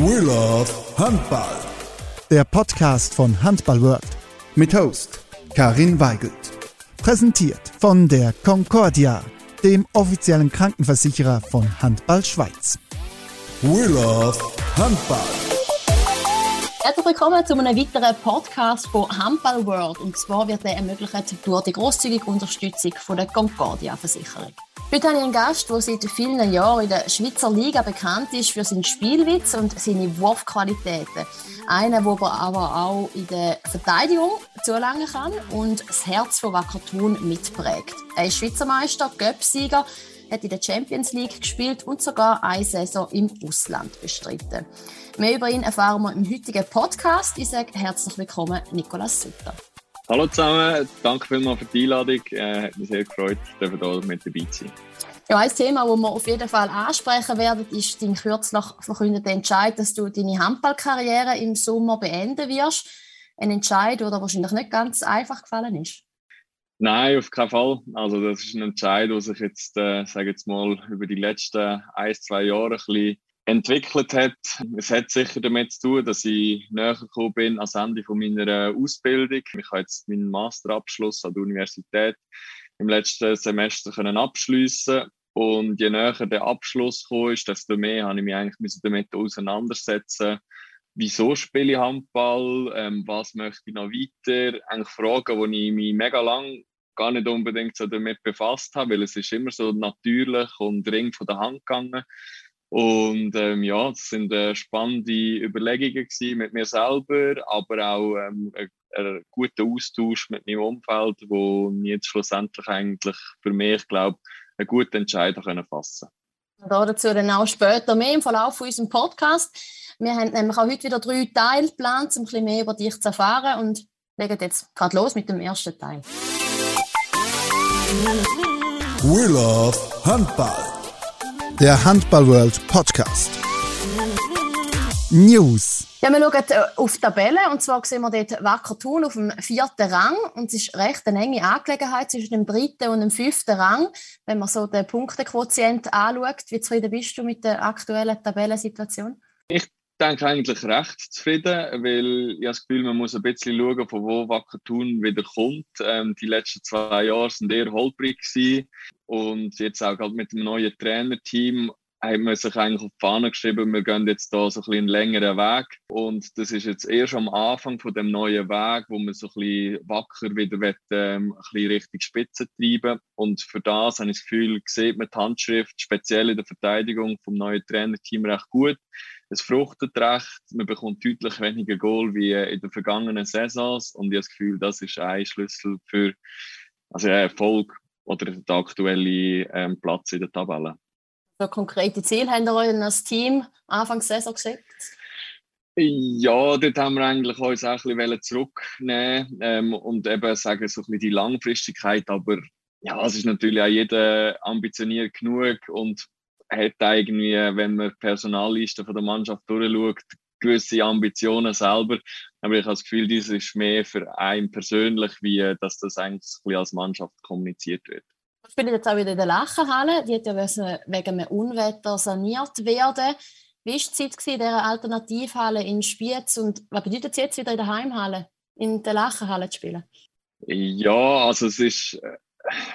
We love Handball. Der Podcast von Handball World. Mit Host Karin Weigelt. Präsentiert von der Concordia, dem offiziellen Krankenversicherer von Handball Schweiz. We love Handball. Herzlich willkommen zu einem weiteren Podcast von Handball World. Und zwar wird er ermöglicht durch die grosszügige Unterstützung von der Concordia Versicherung. Heute habe ich einen Gast, der seit vielen Jahren in der Schweizer Liga bekannt ist für seinen Spielwitz und seine Wurfqualitäten. Einer, der aber auch in der Verteidigung zulangen kann und das Herz von Wacker Thun mitprägt. Er ist Schweizer Meister, Göpsieger, hat in der Champions League gespielt und sogar eine Saison im Ausland bestritten. Mehr über ihn erfahren wir im heutigen Podcast. Ich sage herzlich willkommen, Nikolaus Sutter. Hallo zusammen, danke vielmals für die Einladung. Äh, hat mich sehr gefreut, dass wir hier mit dabei sein. Ja, ein Thema, das wir auf jeden Fall ansprechen werden, ist dein kürzlich verkündete Entscheid, dass du deine Handballkarriere im Sommer beenden wirst. Ein Entscheid, der wahrscheinlich nicht ganz einfach gefallen ist. Nein, auf keinen Fall. Also das ist ein Entscheid, der sich jetzt, äh, sage jetzt mal, über die letzten ein, zwei Jahre ein bisschen entwickelt hat. Es hat sicher damit zu tun, dass ich näher gekommen bin ans Ende von meiner Ausbildung. Ich habe jetzt meinen Masterabschluss an der Universität im letzten Semester können abschließen und je näher der Abschluss gekommen ist, desto mehr habe ich mich eigentlich damit auseinandersetzen wieso spiele ich Handball, ähm, was möchte ich noch weiter, eigentlich Fragen, die ich mich mega lang gar nicht unbedingt so damit befasst habe, weil es ist immer so natürlich und ring von der Hand gegangen. Und ähm, ja, das sind äh, spannende Überlegungen mit mir selber, aber auch ähm, ein, ein guter Austausch mit meinem Umfeld, wo mir jetzt schlussendlich eigentlich für mich, glaube einen guten Entscheid können fassen da dazu dann auch später mehr im Verlauf von unserem Podcast. Wir haben nämlich auch heute wieder drei Teile geplant, um ein bisschen mehr über dich zu erfahren und legen jetzt gerade los mit dem ersten Teil. We love Handball. Der Handball World Podcast. News. Ja, wir schauen äh, auf die Tabelle und zwar sehen wir dort Wacker Thun auf dem vierten Rang und es ist recht eine enge Angelegenheit zwischen dem dritten und dem fünften Rang, wenn man so den Punktequotient anschaut. Wie zufrieden bist du mit der aktuellen Tabellensituation? Ich denke eigentlich recht zufrieden, weil ich habe das Gefühl, man muss ein bisschen schauen, von wo Wacker Thun wieder kommt. Ähm, die letzten zwei Jahre sind eher holprig und jetzt auch gerade mit dem neuen Trainerteam hat man sich eigentlich auf die Fahne geschrieben, wir gehen jetzt da so ein bisschen einen längeren Weg. Und das ist jetzt erst am Anfang von dem neuen Weg, wo man so ein bisschen wacker wieder will, ähm, ein bisschen Richtung Spitze treiben Und für das habe ich das Gefühl, sieht man die Handschrift, speziell in der Verteidigung vom neuen Trainerteam recht gut. Es fruchtet recht, man bekommt deutlich weniger Goal wie in den vergangenen Saisons. Und ich habe das Gefühl, das ist ein Schlüssel für also Erfolg oder den aktuellen ähm, Platz in der Tabelle für konkrete Ziele habt ihr euch als Team Anfang der Saison gesetzt? Ja, dort haben wir eigentlich uns auch ein bisschen zurücknehmen ähm, und eben sagen, so ein bisschen die Langfristigkeit, aber ja, es ist natürlich auch jeder ambitioniert genug und hat irgendwie, wenn man die Personalliste von der Mannschaft durchschaut, gewisse Ambitionen selber. Aber ich habe das Gefühl, das ist mehr für einen persönlich, wie dass das eigentlich als Mannschaft kommuniziert wird spielen jetzt auch wieder in der Lachenhalle. Die hat ja wegen einem Unwetter saniert werden. Wie war die Zeit in dieser Alternativhalle in Spiez und was bedeutet es jetzt wieder in der Heimhalle, in der Lachenhalle zu spielen? Ja, also es ist äh,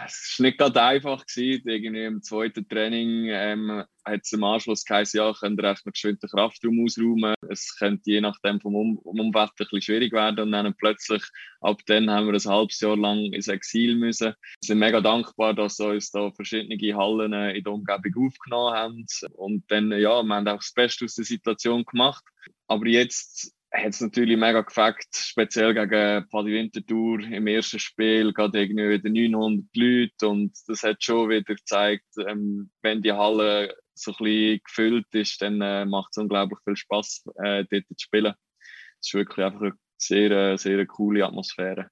es war nicht gerade einfach. Irgendwie im zweiten Training ähm, hat es im Anschluss geheißen, ja, könnt ihr echt noch geschwind den Kraftraum ausräumen. Es könnte je nachdem vom um Umwetter ein bisschen schwierig werden. Und dann plötzlich, ab dann haben wir ein halbes Jahr lang ins Exil müssen. Wir sind mega dankbar, dass uns da verschiedene Hallen äh, in der Umgebung aufgenommen haben. Und dann, ja, wir haben auch das Beste aus der Situation gemacht. Aber jetzt hat es natürlich mega gefällt, speziell gegen Paddy Winterthur im ersten Spiel, gerade irgendwie wieder 900 Leute und das hat schon wieder gezeigt, ähm, wenn die Halle so ein bisschen gefüllt ist, dann äh, macht es unglaublich viel Spaß, äh, dort zu spielen. Es ist wirklich einfach eine sehr, äh, sehr coole Atmosphäre.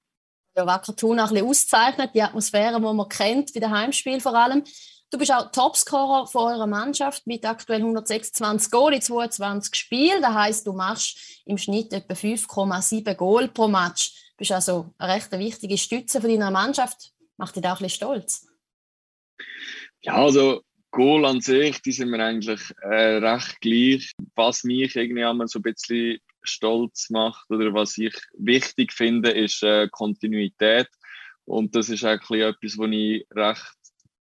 Ja, Wacker Thun auch ein bisschen auszeichnet, die Atmosphäre, die man kennt, bei den Heimspielen vor allem. Du bist auch Topscorer von eurer Mannschaft mit aktuell 126 Goal in 22 Spielen. Das heißt, du machst im Schnitt etwa 5,7 Goal pro Match. Du bist also eine recht wichtige Stütze von deiner Mannschaft. Macht dich auch ein bisschen stolz? Ja, also Goal an sich, die sind mir eigentlich äh, recht gleich. Was mich irgendwie einmal so ein bisschen stolz macht oder was ich wichtig finde, ist äh, Kontinuität. Und das ist eigentlich etwas, wo ich recht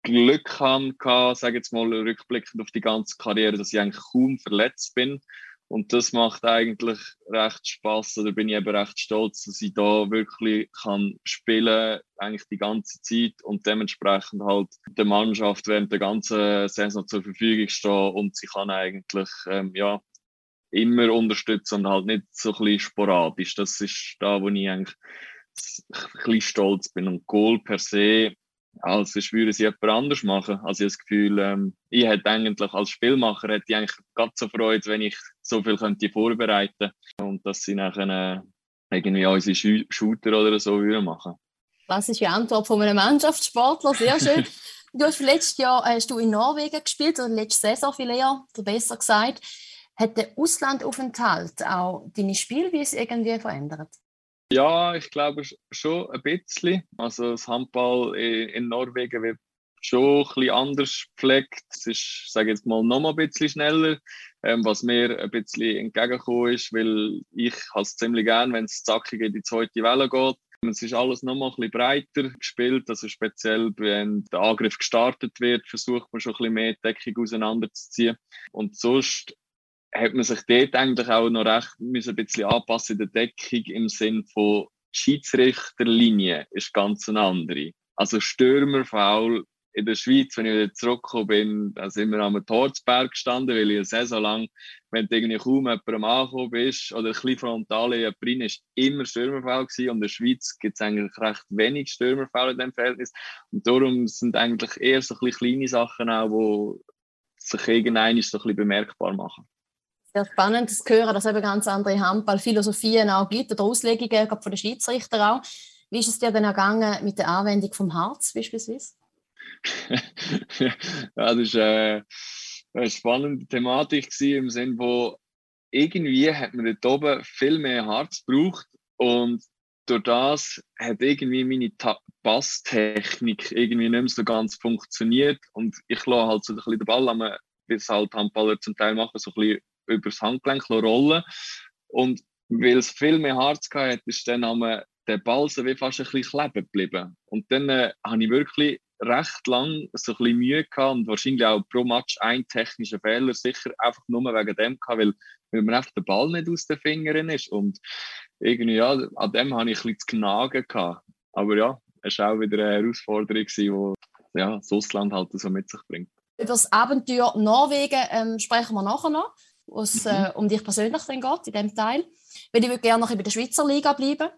Glück hatte, sage jetzt mal rückblickend auf die ganze Karriere, dass ich eigentlich kaum verletzt bin. Und das macht eigentlich recht Spaß. Oder bin ich eben recht stolz, dass ich da wirklich kann spielen, eigentlich die ganze Zeit und dementsprechend halt der Mannschaft während der ganzen Saison zur Verfügung stehen und sie kann eigentlich ähm, ja immer unterstützen und halt nicht so ein bisschen sporadisch. Das ist da, wo ich eigentlich ein bisschen stolz bin. Und Goal per se als ich würde sie jemand anders machen. Also ich habe das Gefühl, ähm, ich hätte eigentlich als Spielmacher hätte ich eigentlich ganz so Freude, wenn ich so viel könnte vorbereiten und dass sie nachher äh, irgendwie unsere Sch Shooter oder so würden machen. Klassische Antwort von einem Mannschaftssportler, sehr schön. du hast letztes Jahr hast du in Norwegen gespielt, oder letzte Saison viel eher, oder besser gesagt. Hat der Auslandaufenthalt auch deine Spielweise irgendwie verändert? Ja, ich glaube schon ein bisschen. Also das Handball in Norwegen wird schon ein bisschen anders gepflegt. Es ist, sage ich jetzt mal, noch mal ein bisschen schneller, ähm, was mir ein bisschen entgegengekommen ist, weil ich es ziemlich gern, wenn es zackig in die zweite Welle geht. Es ist alles noch mal ein bisschen breiter gespielt, also speziell wenn der Angriff gestartet wird, versucht man schon ein bisschen mehr Deckung auseinanderzuziehen. Und sonst hat man sich dort eigentlich auch noch recht müssen ein bisschen anpassen in der Deckung im Sinn von Schiedsrichterlinie ist ganz eine andere. Also Stürmerfaul in der Schweiz, wenn ich wieder zurückgekommen bin, da sind wir am Torzberg gestanden, weil ich eine Saison lang, wenn du irgendwie kaum jemandem angekommen bist oder ein bisschen frontal in drin, ist immer Stürmerfall gewesen. Und in der Schweiz gibt es eigentlich recht wenig Stürmerfall in dem Verhältnis. Und darum sind eigentlich eher so kleine Sachen auch, die sich irgendein so ein bisschen bemerkbar machen sehr spannend zu hören, dass es eben ganz andere Handballphilosophien auch gibt oder Auslegungen von den Schiedsrichtern auch. Wie ist es dir denn ergangen mit der Anwendung vom Harz beispielsweise? ja, das war äh, eine spannende Thematik im Sinne, wo irgendwie hat man dort oben viel mehr Harz gebraucht und durch das hat irgendwie meine Passtechnik irgendwie nicht mehr so ganz funktioniert und ich lasse halt so ein bisschen den Ball, wie es halt Handballer zum Teil machen, so ein bisschen übers Handgelenk rollen. Und weil es viel mehr Harz hatte, ist dann am der Ball so wie fast ein bisschen kleben geblieben. Und dann äh, habe ich wirklich recht lang so ein bisschen Mühe gehabt und wahrscheinlich auch pro Match ein technischer Fehler, sicher einfach nur wegen dem gehabt, weil, weil mir einfach der Ball nicht aus den Fingern ist. Und irgendwie, ja, an dem habe ich ein bisschen zu knagen. Aber ja, es war auch wieder eine Herausforderung, die ja, das Ausland halt so mit sich bringt. Über das Abenteuer Norwegen ähm, sprechen wir nachher noch wo es äh, mhm. um dich persönlich dann geht, in diesem Teil. Weil ich würde gerne noch bei der Schweizer Liga bleiben.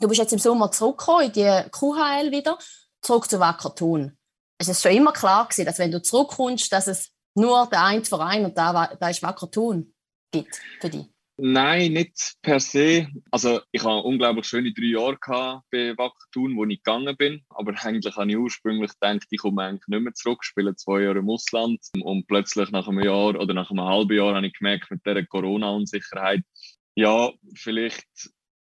Du bist jetzt im Sommer zurückgekommen in die QHL wieder, zurück zu Wacker Thun. Es ist schon immer klar gewesen, dass wenn du zurückkommst, dass es nur der eine Verein und da, da ist Wacker Thun gibt für dich. Nein, nicht per se. Also ich habe unglaublich schöne drei Jahre gehabt bei Wacker Thun, wo ich gegangen bin. Aber eigentlich habe ich ursprünglich gedacht, ich komme eigentlich nicht mehr zurück, spiele zwei Jahre im Ausland. Und plötzlich nach einem Jahr oder nach einem halben Jahr habe ich gemerkt, mit dieser Corona-Unsicherheit, ja, vielleicht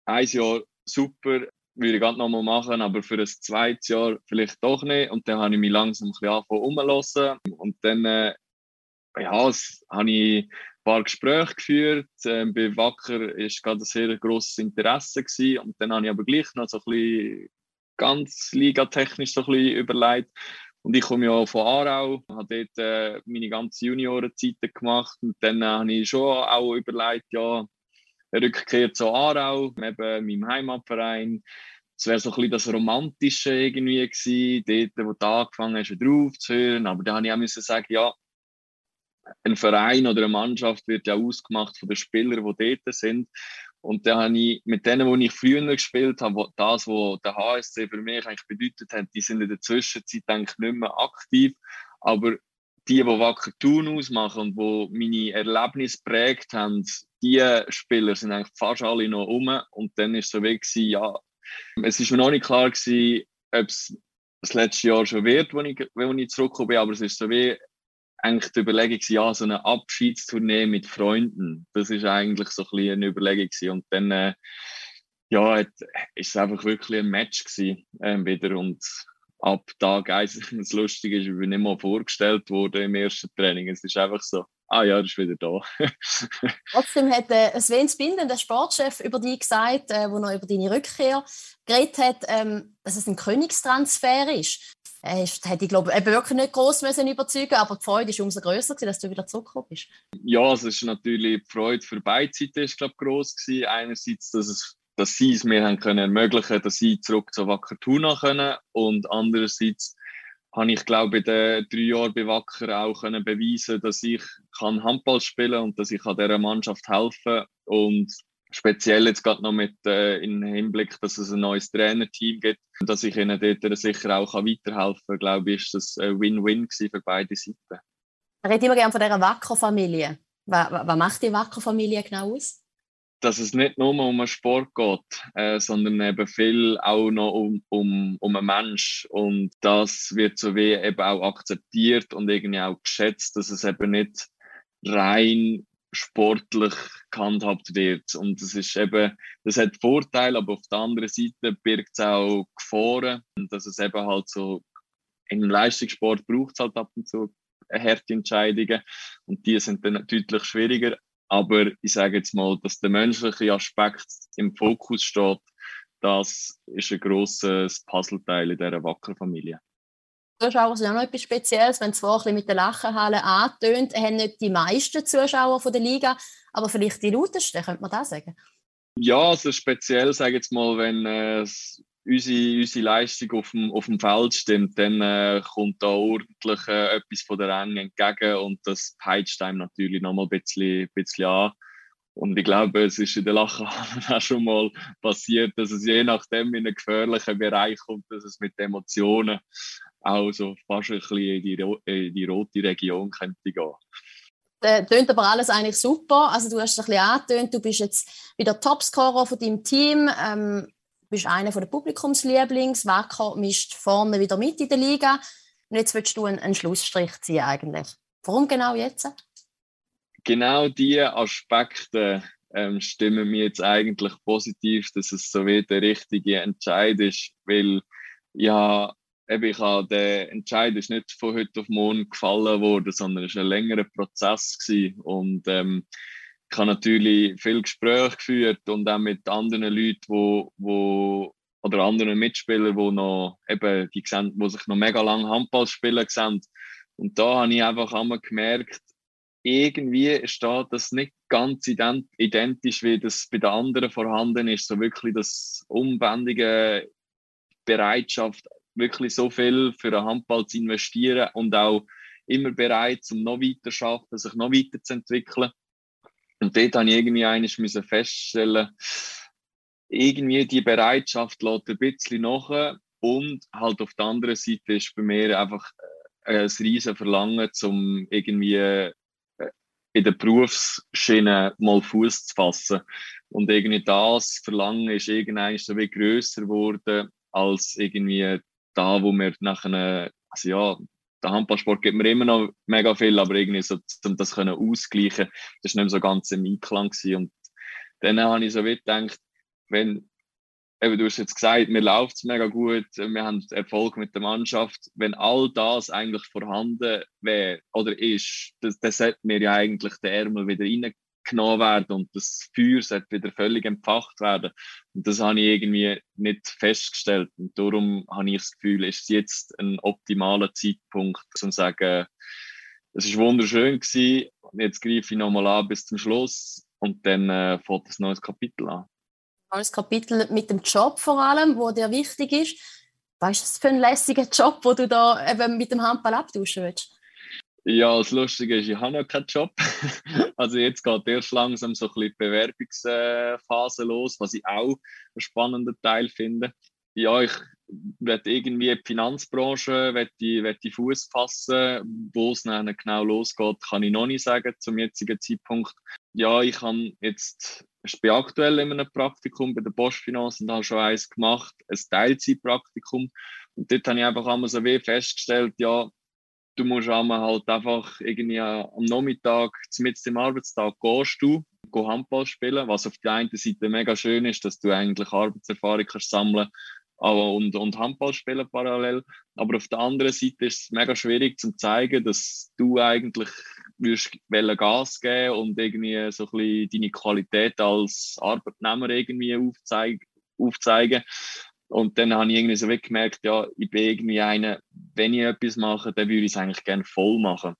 ein Jahr super, würde ich gerade nochmal machen, aber für ein zweites Jahr vielleicht doch nicht. Und dann habe ich mich langsam ein bisschen angefangen umzulassen. Und dann, äh, ja, habe ich paar Gespräche geführt. Ähm, bei Wacker war gerade ein sehr grosses Interesse. Gewesen. Und dann habe ich aber gleich noch so ein bisschen ganz ligatechnisch so ein bisschen überlegt. Und ich komme ja von Aarau, habe dort äh, meine ganze Juniorenzeit gemacht. Und dann äh, habe ich schon auch überlegt, ja, Rückkehr zu Aarau, eben meinem Heimatverein. Es wäre so ein bisschen das Romantische irgendwie gewesen, dort, wo du angefangen hast, drauf zu hören. Aber da habe ich auch müssen sagen, ja, ein Verein oder eine Mannschaft wird ja ausgemacht von den Spielern, die dort sind. Und da habe ich mit denen, die ich früher gespielt habe, das, was der HSC für mich eigentlich bedeutet hat, die sind in der Zwischenzeit eigentlich nicht mehr aktiv. Aber die, die Wacker Thun ausmachen und die meine Erlebnisse prägt haben, die Spieler sind eigentlich fast alle noch um. Und dann ist es so gewesen, ja, es ist mir noch nicht klar ob es das letzte Jahr schon wird, wenn ich, wenn ich zurückgekommen bin, aber es ist so wie, eigentlich die Überlegung, ja, so eine Abschiedstournee mit Freunden, das ist eigentlich so ein bisschen eine Überlegung. Und dann, äh, ja, hat, ist es einfach wirklich ein Match gewesen, äh, wieder und ab Tag 1, das Lustige ist, ich bin nicht mal vorgestellt worden im ersten Training. Es ist einfach so, ah ja, er ist wieder da. Trotzdem hat äh, Sven Spinden, der Sportchef, über dich gesagt, äh, wo er über deine Rückkehr geredet hat, ähm, dass es ein Königstransfer ist. Er hätte ich glaube eben wirklich nicht groß müssen überzeugen, aber die Freude ist umso größer, dass du wieder zurückgekommen bist. Ja, es ist natürlich die Freude für beide Seiten ist glaube groß gewesen. Einerseits, dass es dass sie es mir haben können ermöglichen, dass sie zurück zu Wacker Tuna können und andererseits habe ich glaube in den drei Jahren bei Wacker auch können beweisen, dass ich kann Handball spielen und dass ich an dieser Mannschaft helfen und speziell jetzt gerade noch mit äh, im Hinblick, dass es ein neues Trainerteam gibt, dass ich ihnen dort sicher auch weiterhelfen kann, glaube ich, ist das ein Win-Win für beide Seiten. Ich rede immer gerne von dieser Wacker-Familie. Was, was macht die Wacker-Familie genau aus? dass es nicht nur um einen Sport geht, äh, sondern eben viel auch noch um, um, um einen Mensch. Und das wird so wie eben auch akzeptiert und irgendwie auch geschätzt, dass es eben nicht rein sportlich gehandhabt wird. Und das ist eben, das hat Vorteile, aber auf der anderen Seite birgt es auch Gefahren. Und dass es eben halt so, im Leistungssport braucht es halt ab und zu harte Entscheidungen. Und die sind dann deutlich schwieriger. Aber ich sage jetzt mal, dass der menschliche Aspekt im Fokus steht, das ist ein grosses Puzzleteil in dieser Wacker-Familie. Zuschauer sind auch noch etwas Spezielles, wenn es vorher mit der Lachenhalle antönt, haben nicht die meisten Zuschauer von der Liga, aber vielleicht die lautesten, könnte man das sagen? Ja, also speziell, sage ich jetzt mal, wenn äh, unsere, unsere Leistung auf dem, auf dem Feld stimmt, dann äh, kommt da ordentlich äh, etwas von der Ränge entgegen und das peitscht einem natürlich nochmal ein bisschen, bisschen an. Und ich glaube, es ist in der Lachenhalle auch schon mal passiert, dass es je nachdem in einen gefährlichen Bereich kommt, dass es mit Emotionen auch so fast ein bisschen in die, in die rote Region könnte gehen. Das tönt aber alles eigentlich super. Also du hast es ein bisschen angetönt, du bist jetzt wieder Topscorer von deinem Team. Ähm, bist einer der Publikumslieblings. Wacker mischt vorne wieder mit in der Liga. Und jetzt willst du einen, einen Schlussstrich ziehen eigentlich. Warum genau jetzt? Genau diese Aspekte ähm, stimmen mir jetzt eigentlich positiv, dass es so wie der richtige Entscheid ist, weil ja, eben, ich habe, der Entscheid ist nicht von heute auf morgen gefallen worden, sondern es war ein längerer Prozess gewesen. und ähm, ich habe natürlich viel Gespräche geführt und auch mit anderen Leuten, wo, wo oder anderen Mitspielern, die noch eben, die, sehen, die sich noch mega lange Handball spielen sehen. Und da habe ich einfach einmal gemerkt, irgendwie steht das nicht ganz identisch, wie das bei den anderen vorhanden ist. So wirklich das unbändige Bereitschaft, wirklich so viel für einen Handball zu investieren und auch immer bereit, um noch weiter zu schaffen, sich noch weiter zu entwickeln. Und dort habe ich irgendwie eines müssen feststellen, irgendwie die Bereitschaft lässt ein bisschen nach und halt auf der anderen Seite ist bei mir einfach äh, ein riesen Verlangen, um irgendwie äh, in der Berufsschiene mal Fuß zu fassen. Und irgendwie das Verlangen ist irgendwie so wie grösser geworden als irgendwie da, wo wir nachher, also ja, der Handballsport gibt mir immer noch mega viel, aber irgendwie so, um das können ausgleichen, das war nicht so ganz im Einklang gewesen. Und dann habe ich so wie gedacht, wenn, eben du hast jetzt gesagt, mir läuft es mega gut, wir haben Erfolg mit der Mannschaft, wenn all das eigentlich vorhanden wäre oder ist, das, das sollte mir ja eigentlich der Ärmel wieder rein genommen werden und das Feuer sollte wieder völlig entfacht werden. Und das habe ich irgendwie nicht festgestellt. Und darum habe ich das Gefühl, ist jetzt ein optimaler Zeitpunkt, um zu sagen, es ist wunderschön gewesen. Jetzt greife ich nochmal an bis zum Schluss und dann äh, fängt ein neues Kapitel an. Neues Kapitel mit dem Job vor allem, wo dir wichtig ist. Was ist das für ein lässiger Job, wo du da eben mit dem Handball abtauschen willst? Ja, das Lustige ist, ich habe noch keinen Job. also jetzt geht erst langsam so ein bisschen die Bewerbungsphase los, was ich auch einen spannenden Teil finde. Ja, ich werde irgendwie die Finanzbranche, werde ich Fuß fassen. Wo es dann genau losgeht, kann ich noch nicht sagen zum jetzigen Zeitpunkt. Ja, ich habe jetzt, ich bin aktuell in einem Praktikum bei der Bosch Finance und habe schon eins gemacht, ein Teilzeitpraktikum. Und dort habe ich einfach einmal so wie festgestellt, ja, du musst einmal halt einfach irgendwie am Nachmittag, mit dem Arbeitstag, gehst du, geh Handball spielen, was auf der einen Seite mega schön ist, dass du eigentlich Arbeitserfahrung kannst sammeln und, und Handball spielen parallel. Aber auf der anderen Seite ist es mega schwierig zu zeigen, dass du eigentlich würdest Gas geben und irgendwie so ein deine Qualität als Arbeitnehmer irgendwie aufzeigen. aufzeigen. Und dann habe ich irgendwie so gemerkt, ja, ich bin irgendwie einer, wenn ich etwas mache, dann würde ich es eigentlich gerne voll machen.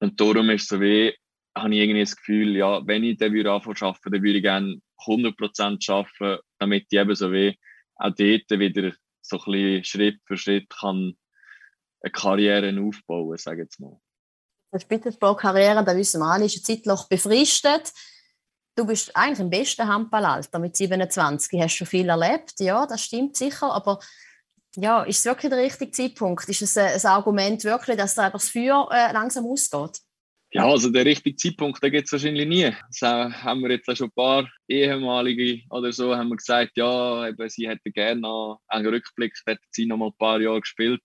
Und darum ist so wie, habe ich irgendwie das Gefühl, ja, wenn ich dann würde anfangen arbeiten, dann würde ich gerne 100% arbeiten, damit ich eben so wie auch dort wieder so ein bisschen Schritt für Schritt kann eine Karriere aufbauen, sage ich jetzt mal. Die Spitzensportkarriere, da wissen wir alle, ist ein Zeitloch befristet. Du bist eigentlich im besten Handballalter mit 27, hast schon viel erlebt, ja, das stimmt sicher, aber ja, ist es wirklich der richtige Zeitpunkt? Ist es ein, Argument wirklich, dass da das Feuer äh, langsam ausgeht? Ja, also der richtige Zeitpunkt, den gibt es wahrscheinlich nie. Das haben wir jetzt schon ein paar ehemalige oder so haben wir gesagt, ja, eben, sie hätten gerne einen Rückblick, hätten sie noch mal ein paar Jahre gespielt.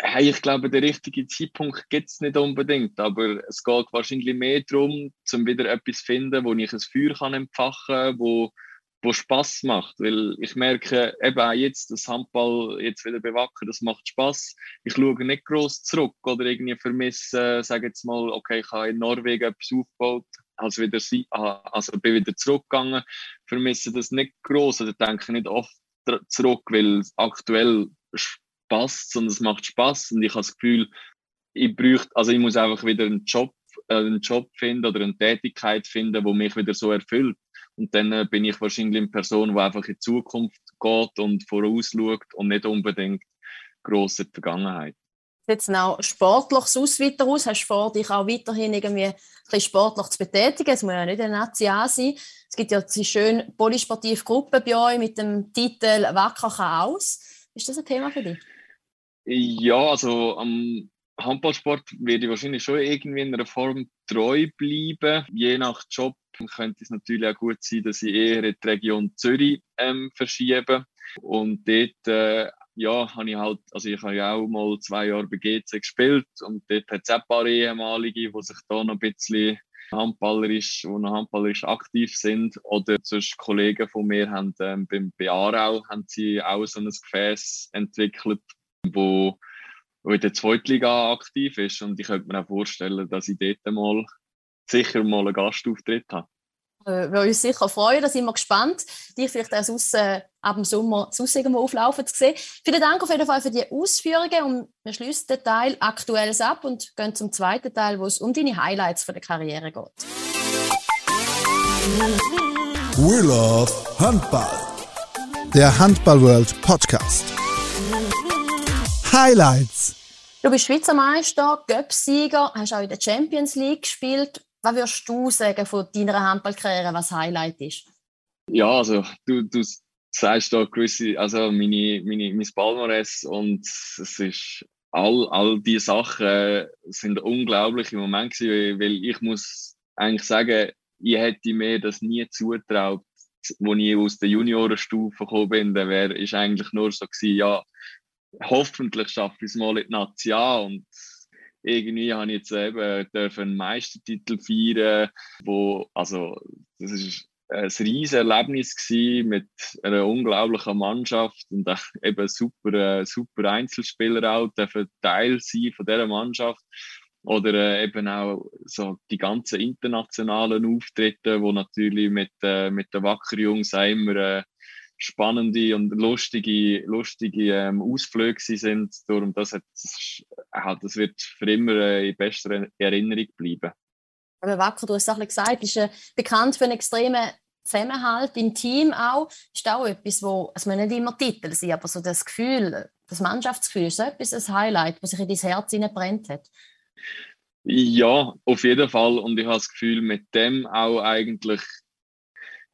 Hey, ich glaube, der richtige Zeitpunkt gibt es nicht unbedingt, aber es geht wahrscheinlich mehr darum, zum wieder etwas zu finden, wo ich ein Feuer kann empfachen kann, wo wo Spaß macht, weil ich merke eben auch jetzt, das Handball jetzt wieder bewacken, das macht Spaß. Ich schaue nicht groß zurück oder irgendwie vermisse, sage jetzt mal, okay, ich habe in Norwegen etwas aufgebaut, also wieder also bin wieder zurückgegangen, vermisse das nicht groß oder denke nicht oft zurück, weil aktuell passt und es macht Spaß und ich habe das Gefühl, ich bräuchte, also ich muss einfach wieder einen Job, äh, einen Job finden oder eine Tätigkeit finden, wo mich wieder so erfüllt und dann äh, bin ich wahrscheinlich eine Person, die einfach in die Zukunft geht und vorausschaut und nicht unbedingt grosse Vergangenheit. Jetzt noch sportlich aus weiter aus. Hast du vor, dich auch weiterhin irgendwie ein bisschen sportlich zu betätigen? Es muss ja nicht ein Nazi sein. Es gibt ja diese schöne polysportive Gruppe bei euch mit dem Titel Wacker kann aus. Ist das ein Thema für dich? Ja, also am Handballsport werde ich wahrscheinlich schon irgendwie in einer Form treu bleiben. Je nach Job könnte es natürlich auch gut sein, dass ich eher in die Region Zürich ähm, verschiebe. Und dort, äh, ja, habe ich halt, also ich habe ja auch mal zwei Jahre bei GC gespielt und dort hat es ein paar ehemalige, die sich da noch ein bisschen handballerisch, die noch handballerisch aktiv sind. Oder sonst Kollegen von mir haben ähm, beim Bearau haben sie auch so ein Gefäß entwickelt, wo, wo in der Zweitliga aktiv ist. Und ich könnte mir auch vorstellen, dass ich dort mal sicher mal einen Gastauftritt haben. Äh, wir uns sicher freuen, da sind wir gespannt, dich vielleicht auch sonst, äh, ab dem Sommer sonst irgendwo auflaufen zu sehen. Vielen Dank auf jeden Fall für die Ausführungen und wir schließen den Teil Aktuelles ab und gehen zum zweiten Teil, wo es um deine Highlights von der Karriere geht. We love Handball. Der Handball World Podcast. Highlights. Du bist Schweizer Meister, Göpsieger, hast auch in der Champions League gespielt was würdest du sagen von deiner Handballkarriere, was Highlight ist? Ja, also du, du sagst da gewisse, also meine, meine, mein Palmares und es ist all, all diese Sachen sind unglaublich im Moment gewesen, weil ich muss eigentlich sagen, ich hätte mir das nie zutraut, als ich aus der Juniorenstufe gekommen bin, dann wäre ist eigentlich nur so gewesen, ja, hoffentlich schaffe ich es mal in die Nazi und irgendwie habe ich jetzt eben dürfen einen Meistertitel feiern, wo, also, das ist ein riesiges Erlebnis gewesen mit einer unglaublichen Mannschaft und eben super, äh, super Einzelspieler auch, dürfen Teil sein von dieser Mannschaft. Oder äh, eben auch so die ganzen internationalen Auftritte, wo natürlich mit, äh, mit den Wacker Jungs immer äh, spannende und lustige, lustige ähm, Ausflüge sind. Darum, das, hat, das, das wird für immer äh, in bester Erinnerung bleiben. Aber Wacker, du hast es auch gesagt, ist äh, bekannt für einen extremen Zusammenhalt im Team auch. Ist auch etwas, wo, es müssen nicht immer Titel sein, aber so das Gefühl, das Mannschaftsgefühl, ist so etwas ein Highlight, das sich in dein Herz brennt hat? Ja, auf jeden Fall. Und ich habe das Gefühl, mit dem auch eigentlich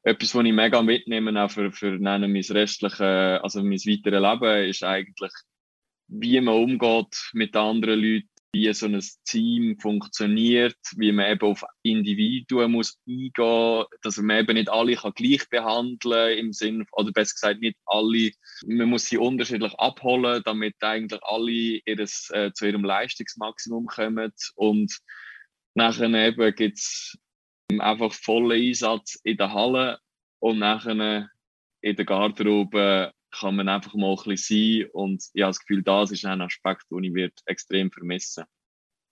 etwas, was ich mega mitnehme, auch für, für mein restliche, also mein weiteres Leben, ist eigentlich, wie man umgeht mit anderen Leuten, wie so ein Team funktioniert, wie man eben auf Individuen muss eingehen, dass man eben nicht alle kann gleich behandeln im Sinn, oder besser gesagt nicht alle, man muss sie unterschiedlich abholen, damit eigentlich alle ihres, äh, zu ihrem Leistungsmaximum kommen. Und nachher eben gibt es einfach vollen Einsatz in der Halle und nachher in der Garderobe kann man einfach mal ein bisschen sein und ich habe das Gefühl, das ist ein Aspekt, den ich extrem vermissen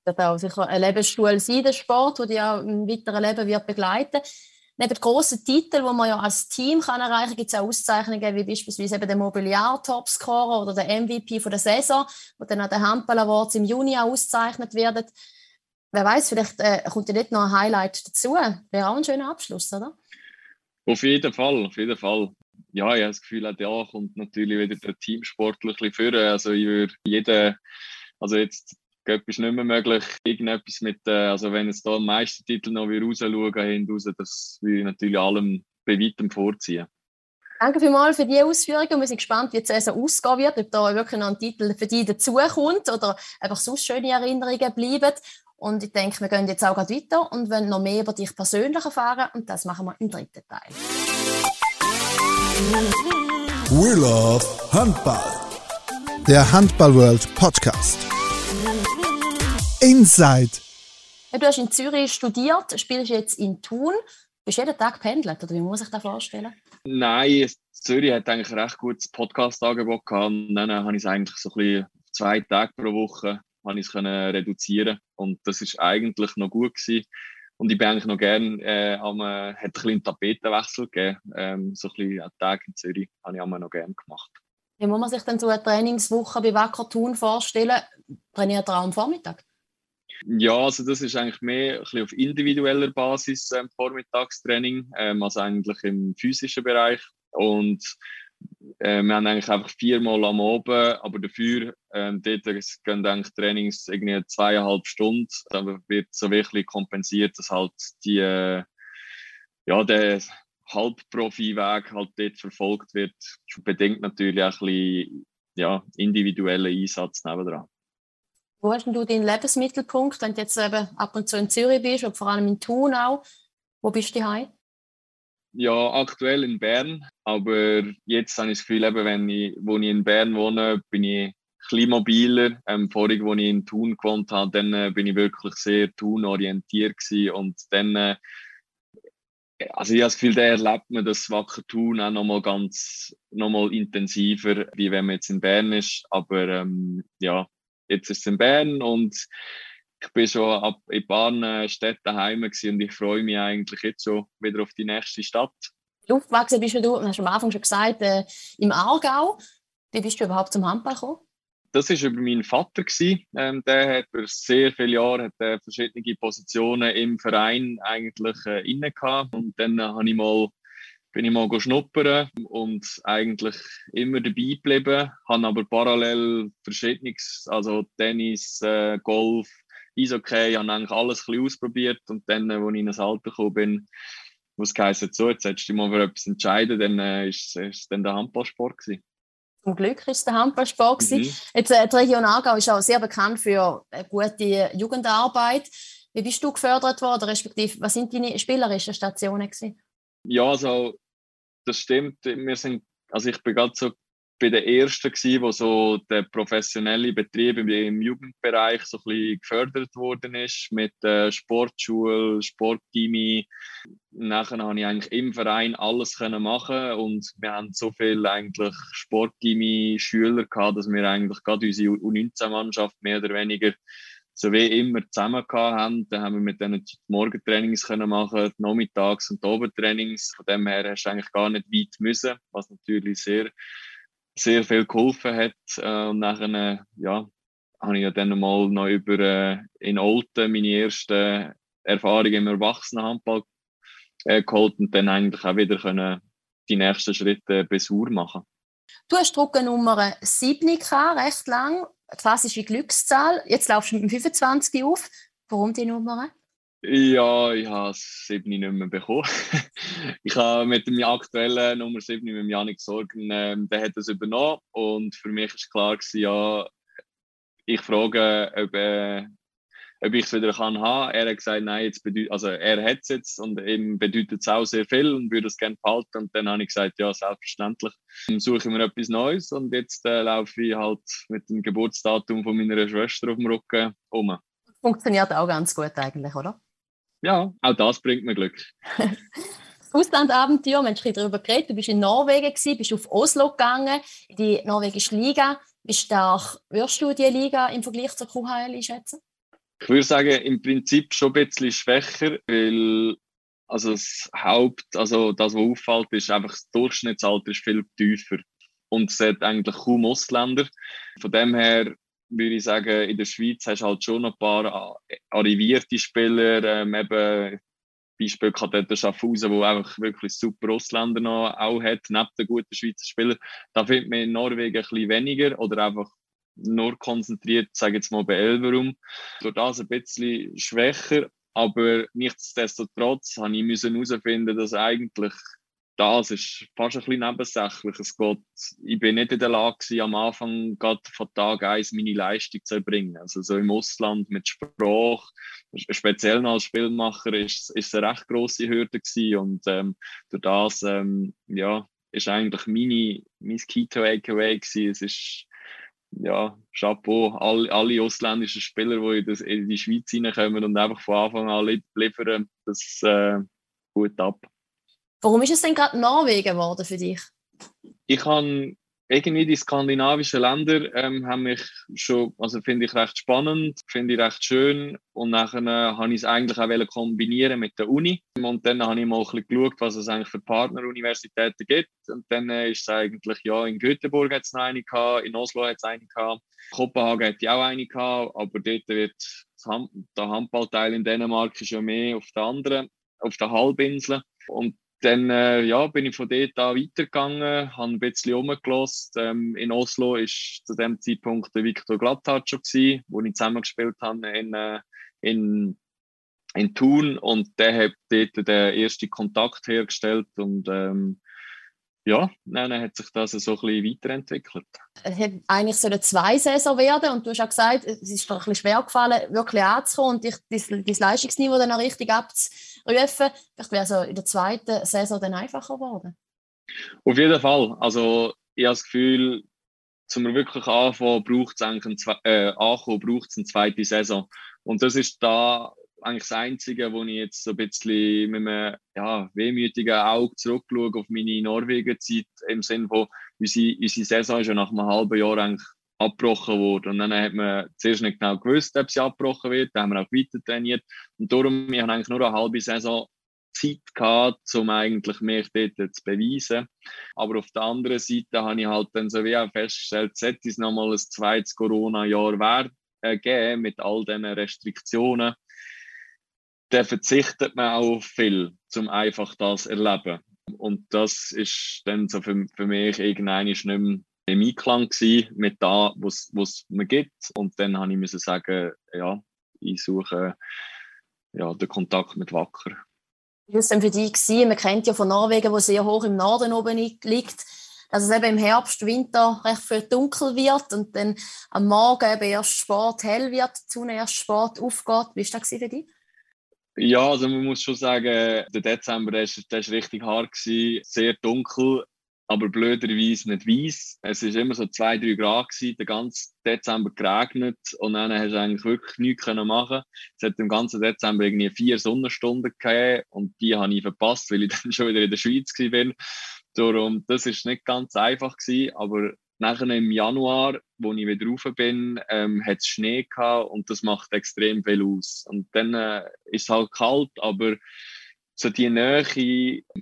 Das wird auch sicher eine Lebensschule sein, der Sport, der dich auch im weiteren Leben wird begleiten Neben grossen Titeln, die man ja als Team kann erreichen kann, gibt es auch Auszeichnungen wie beispielsweise eben den Mobiliar-Topscorer oder der MVP von der Saison, wo dann an den Handball Awards im Juni auch ausgezeichnet werden. Wer weiß, vielleicht äh, kommt ja nicht noch ein Highlight dazu. Wäre auch ein schöner Abschluss, oder? Auf jeden Fall, auf jeden Fall. Ja, ich habe das Gefühl, auch da kommt natürlich wieder der Teamsportler ein bisschen Also ich würde jeden, also jetzt Göpp ist nicht mehr möglich, irgendetwas mit, äh, also wenn es da am meisten Titel noch wieder rausschauen, hinaus, das würde ich natürlich allem bei weitem vorziehen. Danke vielmals für die Ausführungen. Wir sind gespannt, wie die Saison ausgehen wird, ob da wirklich noch ein Titel für dich dazukommt oder einfach sonst schöne Erinnerungen bleiben. Und ich denke, wir gehen jetzt auch weiter und wollen noch mehr über dich persönlich erfahren. Und das machen wir im dritten Teil. We love Handball. Der Handball World Podcast. Inside. Du hast in Zürich studiert, spielst jetzt in Thun. Bist du jeden Tag pendelt, oder wie muss ich das vorstellen? Nein, Zürich hat eigentlich ein recht gutes Podcast-Angebot gehabt. Und dann habe ich es eigentlich so ein bisschen zwei Tage pro Woche habe ich es reduzieren und das ist eigentlich noch gut gewesen. Und ich bin eigentlich noch gerne, äh, am, äh, hat ein bisschen einen Tapetenwechsel gegeben. Ähm, so ein bisschen einen Tag in Zürich habe ich noch gerne gemacht. Wie muss man sich denn so eine Trainingswoche bei Wacker Thun vorstellen? Trainiert ihr auch am Vormittag? Ja, also das ist eigentlich mehr ein bisschen auf individueller Basis ähm, Vormittagstraining, ähm, also eigentlich im physischen Bereich. Und äh, wir haben eigentlich einfach viermal am Abend, aber dafür ähm, dort gehen eigentlich Trainings irgendwie zweieinhalb Stunden. Da wird so wirklich kompensiert, dass halt die, äh, ja, der Halbprofi-Weg halt dort verfolgt wird. Das bedingt natürlich auch ein bisschen ja, individuellen Einsatz nebendran. Wo hast du deinen Lebensmittelpunkt, wenn du jetzt eben ab und zu in Zürich bist und vor allem in Thun auch? Wo bist du daheim? Ja, aktuell in Bern. Aber jetzt habe ich das Gefühl, eben, wenn ich, wo ich in Bern wohne, bin ich ein mobiler. Ähm, vorig, wo ich in Thun gewohnt habe, dann äh, bin ich wirklich sehr Thun-orientiert und dann äh, also ich habe das Gefühl, da erlebt man das Wacker Thun auch nochmal ganz nochmal intensiver, wie wenn man jetzt in Bern ist. Aber ähm, ja, jetzt ist es in Bern und ich bin schon ab in ein paar Städten daheim und ich freue mich eigentlich jetzt schon wieder auf die nächste Stadt. Aufgewachsen bist du, hast du am Anfang schon gesagt, äh, im Aargau. Wie bist du überhaupt zum Handball gekommen? Das war über meinen Vater. Ähm, der hat für sehr viele Jahre hat er verschiedene Positionen im Verein eigentlich äh, inne gehabt. Und dann äh, ich mal bin ich mal schnuppern und eigentlich immer dabei geblieben, habe aber parallel verschiedenes, also Tennis, äh, Golf, Eishockey, habe eigentlich alles ein bisschen ausprobiert und dann, als ich in ein Alter gekommen bin, wo es geheißen so, jetzt hättest du dich mal für etwas entscheiden, dann äh, ist es dann der Handballsport gewesen. Zum Glück war es der Handballsport. Mhm. Jetzt, äh, die Region Aargau ist auch sehr bekannt für eine gute Jugendarbeit. Wie bist du gefördert worden, respektive was sind deine spielerischen Stationen gewesen? Ja, also das stimmt. Wir sind, also ich bin gerade so bei den ersten gewesen, wo so der professionelle Betrieb im Jugendbereich so gefördert worden ist mit äh, Sportschule, Sportgymnasium. Nachher habe ich eigentlich im Verein alles können machen und wir haben so viel eigentlich Sportgymnasium Schüler gehabt, dass wir eigentlich gerade unsere U19-Mannschaft mehr oder weniger so wie immer zusammen haben. Dann haben wir mit denen Morgentrainings können machen, Nachmittags- und Abendtrainings. Von dem her hast du eigentlich gar nicht weit müssen, was natürlich sehr, sehr viel geholfen hat. Äh, und nachher, ja, habe ich ja dann mal noch über äh, in Olten meine erste Erfahrung im Erwachsenenhandball äh, geholt und dann eigentlich auch wieder können die nächsten Schritte Besur machen. Du hast Druckennummer 7 recht lang klassische Glückszahl. Jetzt laufst du mit dem 25 auf. Warum die Nummer? Ja, ich habe 7 nicht mehr bekommen. ich habe mit dem aktuellen Nummer 7 mit dem Janik Sorgen, äh, der hat das übernommen und für mich war klar gewesen, ja, ich frage, ob, äh, ob ich es wieder kann haben. Er hat gesagt, nein, jetzt also er hat es jetzt und ihm bedeutet es auch sehr viel und würde es gerne behalten. Und dann habe ich gesagt, ja, selbstverständlich. Dann suche ich mir etwas Neues und jetzt äh, laufe ich halt mit dem Geburtsdatum von meiner Schwester auf dem Rücken um. Funktioniert auch ganz gut eigentlich, oder? Ja, auch das bringt mir Glück. Auslandabenteuer, wir haben ein darüber geredet, du bist in Norwegen gewesen, bist auf Oslo gegangen, in die norwegische Liga. Wie stark würdest du die Liga im Vergleich zur QHL einschätzen? Ich würde sagen, im Prinzip schon ein bisschen schwächer, weil also das Haupt, also das, was auffällt, ist einfach das Durchschnittsalter ist viel tiefer und es hat eigentlich kaum Ausländer. Von dem her würde ich sagen, in der Schweiz hast du halt schon ein paar arrivierte Spieler, ähm, eben Beispiel Kadetten Schaffhausen, wo einfach wirklich super Ausländer noch auch hat, neben den guten Schweizer Spielern. Da findet man in Norwegen ein bisschen weniger oder einfach nur konzentriert, sage jetzt mal bei Elverum. Durch das ein bisschen schwächer, aber nichtsdestotrotz habe ich herausfinden, dass eigentlich das ist fast ein bisschen nebensächlich. Es geht, ich bin nicht in der Lage gewesen, am Anfang gerade von Tag 1 meine Leistung zu erbringen. Also so im Ausland mit Sprache, speziell als Spielmacher, ist, ist eine recht grosse Hürde gewesen. Und ähm, durch das, ähm, ja, ist eigentlich meine, mein Key to Away gewesen. Es ist, ja, Chapeau, alle, alle ausländischen Spieler, die in, das, in die Schweiz reinkommen und einfach von Anfang an liefern, das äh, gut ab. Warum ist es denn gerade Norwegen geworden für dich? Ich habe irgendwie die skandinavischen Länder ähm, haben mich schon, also finde ich recht spannend, finde ich recht schön. Und nachher äh, habe ich es eigentlich auch kombinieren mit der Uni. Und dann habe ich mal ein bisschen geschaut, was es eigentlich für Partneruniversitäten gibt. Und dann äh, ist es eigentlich, ja, in Göteborg hat es eine gehabt, in Oslo hat es eine gehabt, Kopenhagen hat auch eine gehabt, aber dort wird Hand, der Handballteil in Dänemark ist ja mehr auf der anderen, auf der Halbinsel. Und dann äh, ja, bin ich von dort an weitergegangen, habe ein bisschen rumgelost. Ähm, in Oslo war zu dem Zeitpunkt der Viktor Glatthard schon gewesen, wo ich zusammengespielt habe in, äh, in, in Thun und der hat dort den ersten Kontakt hergestellt und ähm, ja, dann hat sich das so ein bisschen weiterentwickelt. Es hat eigentlich so eine zwei Saison werden und du hast auch gesagt, es ist dir ein bisschen schwer gefallen, wirklich anzukommen und dich, dein, dein Leistungsniveau dann auch richtig abzurufen. Vielleicht wäre so in der zweiten Saison dann einfacher geworden. Auf jeden Fall. Also ich habe das Gefühl, zum wirklich anfangen, braucht es eigentlich ein, äh, ankommen, braucht es eine zweite Saison. Und das ist da eigentlich das Einzige, wo ich jetzt so ein bisschen mit einem ja, wehmütigen Auge zurückschaue auf meine Norwegen-Zeit, im Sinne von, unsere, unsere Saison ist ja nach einem halben Jahr eigentlich abgebrochen worden. Und dann hat man zuerst nicht genau gewusst, ob sie abgebrochen wird. Dann haben wir auch weiter trainiert. Und darum, ich habe eigentlich nur eine halbe Saison Zeit gehabt, um eigentlich mich dort zu beweisen. Aber auf der anderen Seite habe ich halt dann so wie auch festgestellt, sollte es nochmal ein zweites Corona-Jahr äh, geben mit all diesen Restriktionen, dann verzichtet man auch viel, um einfach das zu erleben. Und das ist dann so für, für mich irgendein nicht mehr im Einklang mit da, was es mir gibt. Und dann habe ich müssen sagen, ja, ich suche ja, den Kontakt mit Wacker. Wie war es denn für dich? Gewesen? Man kennt ja von Norwegen, wo sehr hoch im Norden oben liegt, dass es eben im Herbst, Winter recht viel dunkel wird und dann am Morgen eben erst Sport hell wird, die Sonne erst Sport aufgeht. Wie war das für dich? Ja, also man muss schon sagen, der Dezember der ist, der ist richtig hart, gewesen, sehr dunkel, aber blöderweise nicht weiß. Es war immer so zwei, drei Grad, gewesen, den ganzen Dezember geregnet und dann hast du eigentlich wirklich nichts machen Es hat im ganzen Dezember irgendwie vier Sonnenstunden gegeben und die habe ich verpasst, weil ich dann schon wieder in der Schweiz war. Darum, das ist nicht ganz einfach gewesen, aber Nachher im Januar, wo ich wieder rauf bin, ähm, hat es Schnee gehabt und das macht extrem viel aus. Und dann äh, ist es halt kalt, aber so die Nähe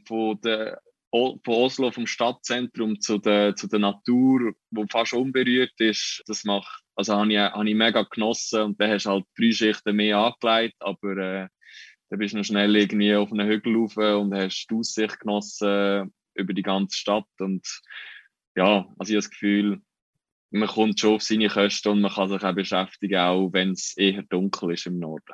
von der von Oslo, vom Stadtzentrum zu der, zu der Natur, wo fast unberührt ist, das macht, also habe ich, habe ich mega genossen und dann hast du halt drei Schichten mehr angelegt, aber äh, dann bist du noch schnell irgendwie auf einen Hügel rauf und hast die Aussicht genossen über die ganze Stadt und ja, also ich habe das Gefühl, man kommt schon auf seine Kosten und man kann sich auch beschäftigen, auch wenn es eher dunkel ist im Norden.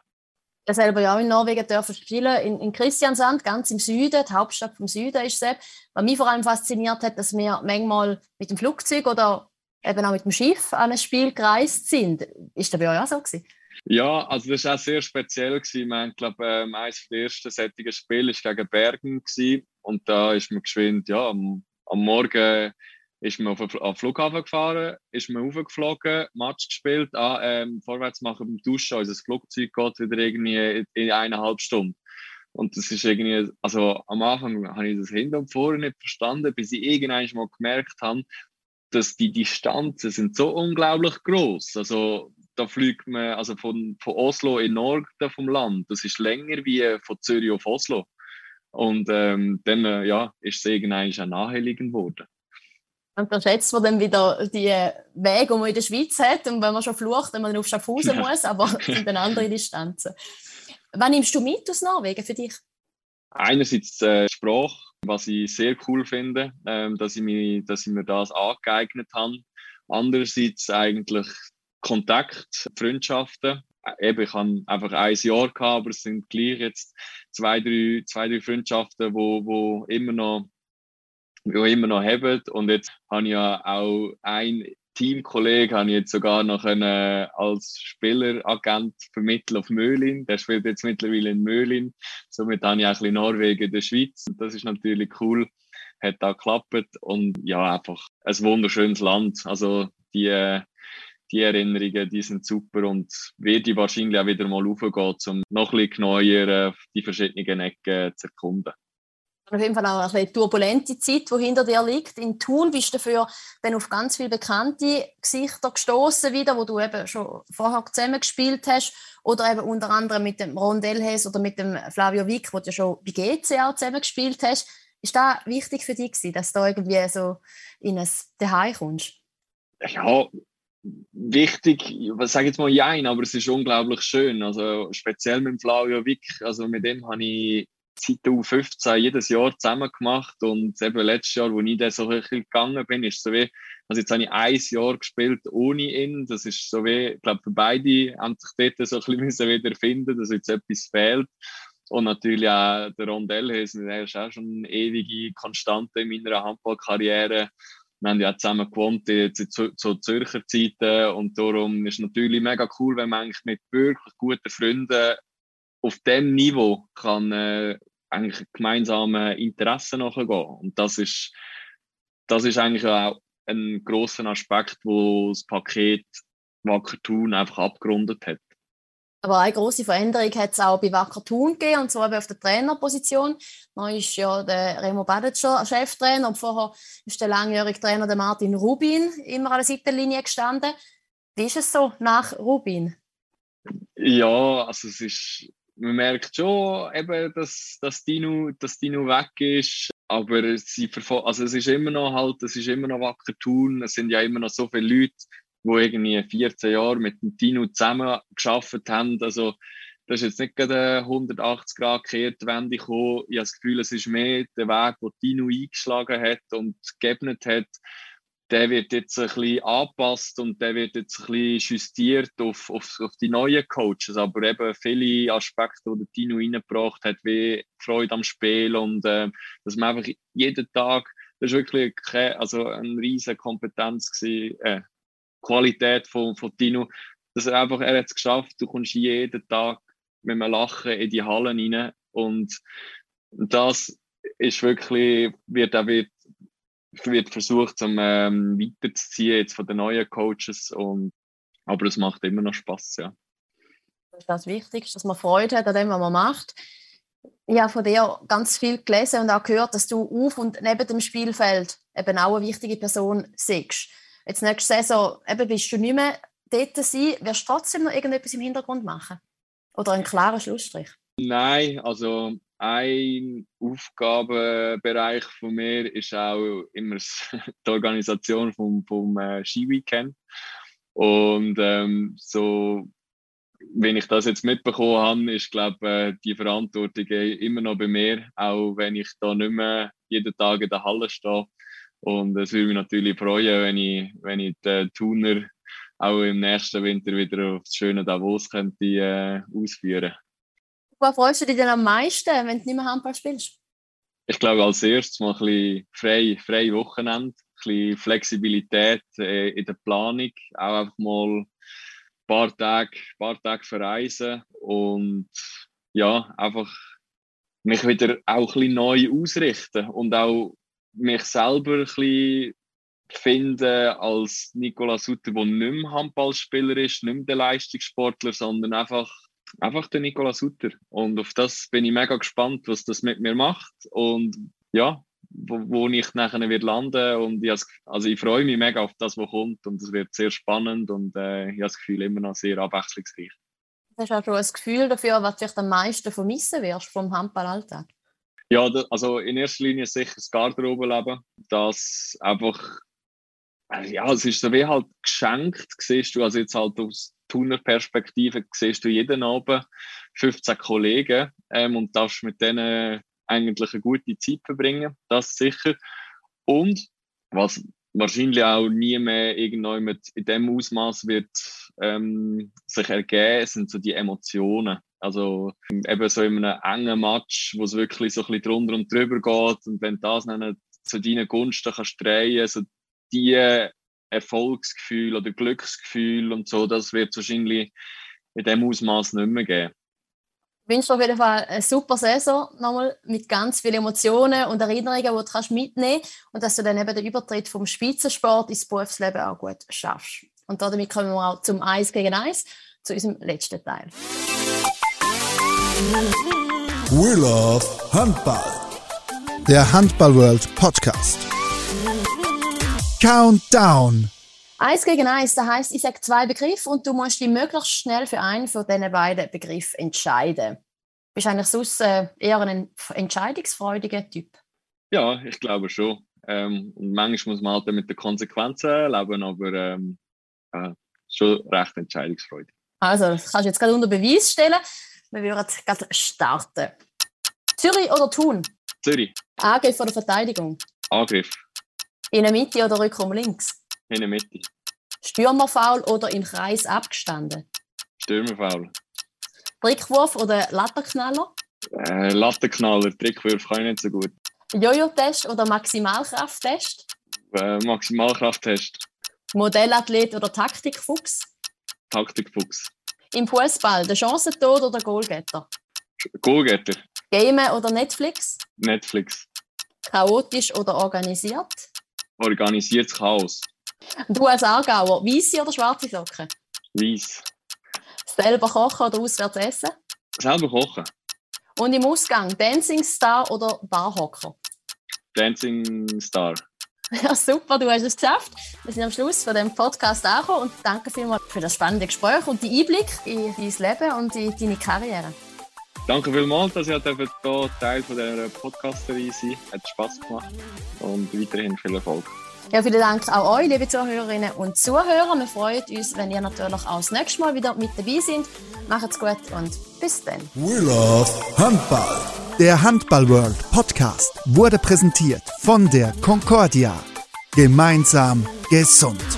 Ich selber ja auch in Norwegen dürfen spielen, in, in Christiansand, ganz im Süden, die Hauptstadt vom Süden ist es. Was mich vor allem fasziniert hat, dass wir manchmal mit dem Flugzeug oder eben auch mit dem Schiff an ein Spiel gereist sind. Ist das bei euch auch so gewesen? Ja, also das war auch sehr speziell. Gewesen. Wir haben, glaube ähm, eines der ersten sättigen Spiele war gegen Bergen. Gewesen. Und da ist man geschwind, ja, am, am Morgen ist man auf den Flughafen gefahren, ist man aufgeflogen, Match gespielt, ah, ähm, vorwärts machen beim Duschen, unser Flugzeug geht wieder irgendwie in eineinhalb Stunden. Und das ist irgendwie, also am Anfang habe ich das hinten und vorne nicht verstanden, bis ich irgendwann mal gemerkt habe, dass die Distanzen sind so unglaublich groß. Also da fliegt man also von, von Oslo in Norden vom Land. Das ist länger wie von Zürich auf Oslo. Und ähm, dann äh, ja, ist es irgendwann auch naheliegend geworden. Und dann schätzt man dann wieder die Wege, die man in der Schweiz hat. Und wenn man schon flucht, wenn man dann auf Schaffhausen ja. muss, aber es sind dann andere Distanzen. Was nimmst du mit aus Norwegen für dich? Einerseits äh, Sprache, was ich sehr cool finde, ähm, dass, ich mich, dass ich mir das angeeignet habe. Andererseits eigentlich Kontakt, Freundschaften. Äh, eben, ich habe einfach ein Jahr gehabt, aber es sind gleich jetzt zwei, drei, zwei, drei Freundschaften, wo, wo immer noch wo immer noch haben. Und jetzt habe ich ja auch ein Teamkollege habe ich jetzt sogar noch einen, als Spieleragent vermitteln auf Möhlin. Der spielt jetzt mittlerweile in Möhlin. Somit habe ich auch ein bisschen Norwegen in der Schweiz. Und das ist natürlich cool. Hat da geklappt. Und ja, einfach ein wunderschönes Land. Also die, die Erinnerungen, die sind super und werde ich wahrscheinlich auch wieder mal raufgehen, um noch ein bisschen neuer die verschiedenen Ecken zu erkunden auf jeden Fall auch eine turbulente Zeit, die hinter dir liegt. In Thun bist du dafür dann auf ganz viele bekannte Gesichter gestoßen wieder, wo du eben schon vorher zusammen gespielt hast. Oder eben unter anderem mit dem Ron Delhes oder mit dem Flavio Wick, wo du schon bei GC auch zusammen gespielt hast. Ist das wichtig für dich, dass du irgendwie so in ein Zuhause kommst? Ja, wichtig, was sage jetzt mal ja, aber es ist unglaublich schön. Also speziell mit Flavio Wick, also mit dem habe ich seit U15 jedes Jahr zusammen gemacht und eben letztes Jahr, wo ich dann so ein bisschen gegangen bin, ist so wie, also jetzt habe ich ein Jahr gespielt ohne ihn, das ist so wie, ich glaube für beide haben sich dort so ein bisschen wieder finden, dass jetzt etwas fehlt. Und natürlich auch der Rondell, der ist auch schon eine ewige Konstante in meiner Handballkarriere. Wir haben ja zusammen gewohnt zu, zu Zürcher Zeiten. Und darum ist es natürlich mega cool, wenn man eigentlich mit wirklich guten Freunden auf dem Niveau kann äh, eigentlich gemeinsame Interessen nachgehen. Und das ist, das ist eigentlich auch ein großer Aspekt, wo das Paket Wacker Thun einfach abgerundet hat. Aber eine große Veränderung hat es auch bei Wacker Thun gegeben, und zwar auf der Trainerposition. Da ist ja der Remo Badetscher Cheftrainer und vorher ist der langjährige Trainer der Martin Rubin immer an der Seitenlinie gestanden. Wie ist es so nach Rubin? Ja, also es ist man merkt schon, eben, dass, dass, Dino, dass Dino weg ist. Aber sie also es ist immer noch halt, es ist immer noch wacker tun. Es sind ja immer noch so viele Leute, die irgendwie 14 Jahre mit dem Dino zusammen geschafft haben. Also, das ist jetzt nicht gerade 180 Grad Kehrtwende gekommen. Ich habe das Gefühl, es ist mehr der Weg, den Dino eingeschlagen hat und geebnet hat der wird jetzt ein bisschen angepasst und der wird jetzt ein bisschen justiert auf, auf, auf die neuen Coaches. Aber eben viele Aspekte, die der Tino reingebracht hat, wie Freude am Spiel und äh, dass man einfach jeden Tag, das ist wirklich keine, also eine riesige Kompetenz gewesen, äh, Qualität von, von Tino, dass er einfach, er hat es geschafft, du kommst jeden Tag mit einem Lachen in die Hallen rein und das ist wirklich, wird auch wird wird versucht, zum ähm, weiterzuziehen jetzt von den neuen Coaches. Und, aber es macht immer noch Spaß, ja. Das ist das Wichtigste, dass man Freude hat an dem, was man macht. Ich habe von dir ganz viel gelesen und auch gehört, dass du auf und neben dem Spielfeld eben auch eine wichtige Person siehst. Jetzt nächste Saison eben bist du nicht mehr dort sein, wirst du trotzdem noch irgendetwas im Hintergrund machen? Oder einen klaren Schlussstrich? Nein, also ein Aufgabenbereich von mir ist auch immer die Organisation vom, vom äh, Skiweekend. Und ähm, so, wenn ich das jetzt mitbekommen habe, ist, glaube äh, die Verantwortung immer noch bei mir, auch wenn ich da nicht mehr jeden Tag in der Halle stehe. Und es würde mich natürlich freuen, wenn ich, wenn ich die Tuner auch im nächsten Winter wieder auf das schöne Davos könnte, äh, ausführen Worauf freust du dich denn am meisten, wenn du nicht mehr Handball spielst? Ich glaube, als erstes mal ein bisschen frei, frei Wochenende, ein bisschen Flexibilität äh, in der Planung, auch einfach mal ein paar Tage, paar Tage verreisen und ja, einfach mich wieder auch ein bisschen neu ausrichten und auch mich selber ein bisschen finden als Nicola Sutter, der nicht mehr Handballspieler ist, nicht mehr der Leistungssportler, sondern einfach einfach der Nicola Sutter. Und auf das bin ich mega gespannt, was das mit mir macht. Und ja, wo, wo ich nachher wird landen und ich, also ich freue mich mega auf das, was kommt und es wird sehr spannend und äh, ich habe das Gefühl immer noch sehr abwechslungsreich. Hast du auch schon ein Gefühl dafür, was du am meisten vermissen wirst vom Handballalltag? Ja, also in erster Linie sicher das Garderobenleben, das einfach äh, ja, es ist so wie halt geschenkt, siehst du, also jetzt halt aus Tuner Perspektive siehst du jeden Abend 15 Kollegen ähm, und darfst mit denen eigentlich eine gute Zeit verbringen, das sicher. Und was wahrscheinlich auch nie mehr irgendwann in dem Ausmaß wird ähm, sich ergeben, sind so die Emotionen. Also eben so in einem engen Match, wo es wirklich so ein bisschen drunter und drüber geht und wenn das dann zu deinen Gunsten kannst drehen, so die Erfolgsgefühl oder Glücksgefühl und so, das wird wahrscheinlich in dem Ausmaß nicht mehr geben. Ich wünsche dir auf jeden Fall eine super Saison nochmal mit ganz vielen Emotionen und Erinnerungen, die du kannst mitnehmen kannst und dass du dann eben den Übertritt vom Spitzensport ins Berufsleben auch gut schaffst. Und damit kommen wir auch zum Eis gegen Eis, zu unserem letzten Teil. We love Handball. Der Handball World Podcast. Countdown. Eins gegen eins, das heißt, ich sage zwei Begriffe und du musst dich möglichst schnell für einen von diesen beiden Begriffen entscheiden. Bist du eigentlich sonst äh, eher ein entscheidungsfreudiger Typ? Ja, ich glaube schon. Ähm, und manchmal muss man halt mit den Konsequenzen leben, aber ähm, äh, schon recht entscheidungsfreudig. Also, das kannst du jetzt gerade unter Beweis stellen. Wir würden gerade starten. Zürich oder Thun? Zürich. Angriff oder Verteidigung? Angriff. In der Mitte oder Rückraum links? In der Mitte. Stürmerfaul oder im Kreis abgestanden? Stürmerfaul. Trickwurf oder Lattenknaller? Äh, Lattenknaller, Trickwurf kann ich nicht so gut. Jojo-Test oder Maximalkrafttest? Äh, Maximalkrafttest. Modellathlet oder Taktikfuchs? Taktikfuchs. Im Fußball der Chancentod oder Goalgetter? Goalgetter. Gamen oder Netflix? Netflix. Chaotisch oder organisiert? Organisiertes Chaos. Du als Aargauer, weiße oder schwarze Socken? Weiß. Selber kochen oder auswärts essen? Selber kochen. Und im Ausgang Dancing Star oder Barhocker? Dancing Star. Ja, super, du hast es geschafft. Wir sind am Schluss von dem Podcast angekommen und danke vielmals für das spannende Gespräch und die Einblick in dein Leben und in deine Karriere. Danke vielmals, dass ich hier Teil von dieser Podcast-Serie sein Hat Spass gemacht und weiterhin viel Erfolg. Ja, vielen Dank auch euch, liebe Zuhörerinnen und Zuhörer. Wir freuen uns, wenn ihr natürlich auch das nächste Mal wieder mit dabei seid. Macht's gut und bis dann. We love Handball. Der Handball World Podcast wurde präsentiert von der Concordia. Gemeinsam gesund.